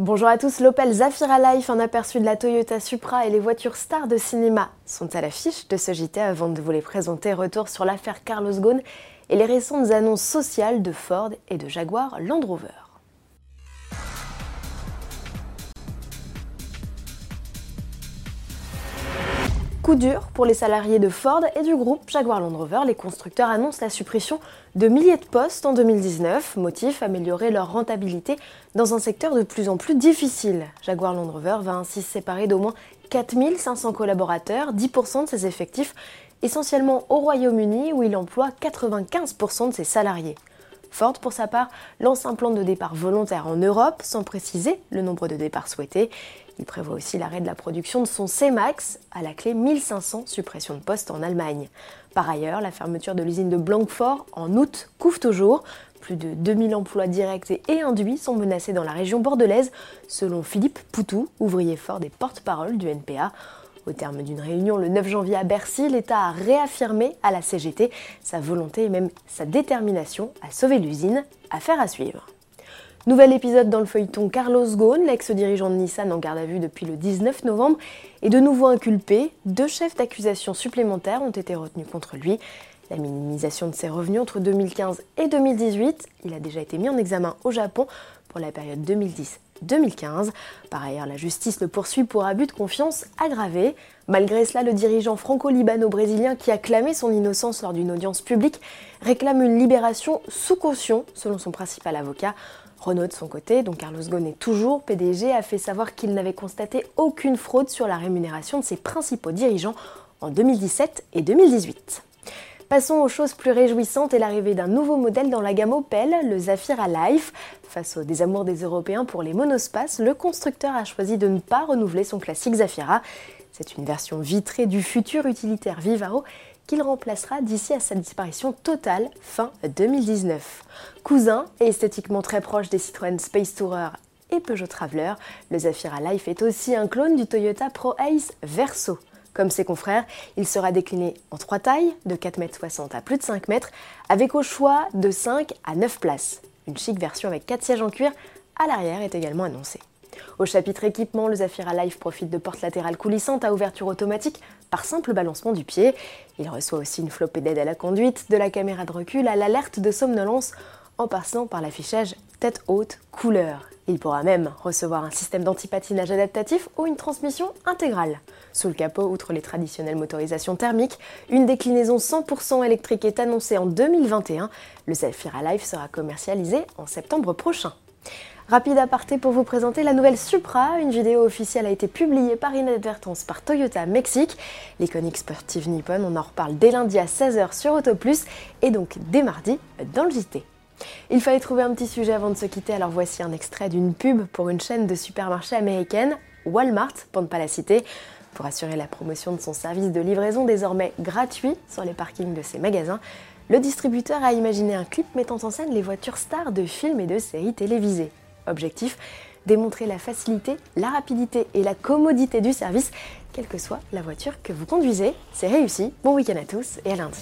Bonjour à tous, l'Opel Zafira Life, un aperçu de la Toyota Supra et les voitures stars de cinéma sont à l'affiche de ce JT avant de vous les présenter. Retour sur l'affaire Carlos Ghosn et les récentes annonces sociales de Ford et de Jaguar Land Rover. Coup dur pour les salariés de Ford et du groupe Jaguar Land Rover. Les constructeurs annoncent la suppression de milliers de postes en 2019. Motif améliorer leur rentabilité dans un secteur de plus en plus difficile. Jaguar Land Rover va ainsi se séparer d'au moins 4500 collaborateurs, 10% de ses effectifs, essentiellement au Royaume-Uni où il emploie 95% de ses salariés. Ford, pour sa part, lance un plan de départ volontaire en Europe, sans préciser le nombre de départs souhaités. Il prévoit aussi l'arrêt de la production de son C-Max, à la clé 1500 suppressions de postes en Allemagne. Par ailleurs, la fermeture de l'usine de Blanquefort en août couvre toujours. Plus de 2000 emplois directs et induits sont menacés dans la région bordelaise, selon Philippe Poutou, ouvrier fort et porte-parole du NPA. Au terme d'une réunion le 9 janvier à Bercy, l'État a réaffirmé à la CGT sa volonté et même sa détermination à sauver l'usine. Affaire à suivre. Nouvel épisode dans le feuilleton Carlos Ghosn, l'ex-dirigeant de Nissan en garde à vue depuis le 19 novembre, est de nouveau inculpé. Deux chefs d'accusation supplémentaires ont été retenus contre lui. La minimisation de ses revenus entre 2015 et 2018, il a déjà été mis en examen au Japon pour la période 2010-2015. Par ailleurs, la justice le poursuit pour abus de confiance aggravé. Malgré cela, le dirigeant franco-libano-brésilien qui a clamé son innocence lors d'une audience publique réclame une libération sous caution, selon son principal avocat. Renault, de son côté, dont Carlos Ghosn est toujours PDG, a fait savoir qu'il n'avait constaté aucune fraude sur la rémunération de ses principaux dirigeants en 2017 et 2018. Passons aux choses plus réjouissantes et l'arrivée d'un nouveau modèle dans la gamme Opel, le Zafira Life. Face au désamour des Européens pour les monospaces, le constructeur a choisi de ne pas renouveler son classique Zafira. C'est une version vitrée du futur utilitaire Vivaro qu'il remplacera d'ici à sa disparition totale fin 2019. Cousin et esthétiquement très proche des Citroën Space Tourer et Peugeot Traveler, le Zafira Life est aussi un clone du Toyota Pro Ace Verso. Comme ses confrères, il sera décliné en trois tailles, de 4,60 m à plus de 5 m, avec au choix de 5 à 9 places. Une chic version avec 4 sièges en cuir à l'arrière est également annoncée. Au chapitre équipement, le Zafira Life profite de portes latérales coulissantes à ouverture automatique par simple balancement du pied. Il reçoit aussi une flopée d'aide à la conduite, de la caméra de recul à l'alerte de somnolence en passant par l'affichage tête haute couleur. Il pourra même recevoir un système d'antipatinage adaptatif ou une transmission intégrale. Sous le capot, outre les traditionnelles motorisations thermiques, une déclinaison 100% électrique est annoncée en 2021. Le Zafira Life sera commercialisé en septembre prochain. Rapide aparté pour vous présenter la nouvelle Supra. Une vidéo officielle a été publiée par inadvertance par Toyota Mexique. L'iconique sportive nippon, on en reparle dès lundi à 16h sur Autoplus et donc dès mardi dans le JT. Il fallait trouver un petit sujet avant de se quitter, alors voici un extrait d'une pub pour une chaîne de supermarchés américaine, Walmart, pour ne pas la citer, pour assurer la promotion de son service de livraison désormais gratuit sur les parkings de ses magasins. Le distributeur a imaginé un clip mettant en scène les voitures stars de films et de séries télévisées. Objectif démontrer la facilité, la rapidité et la commodité du service, quelle que soit la voiture que vous conduisez. C'est réussi. Bon week-end à tous et à lundi.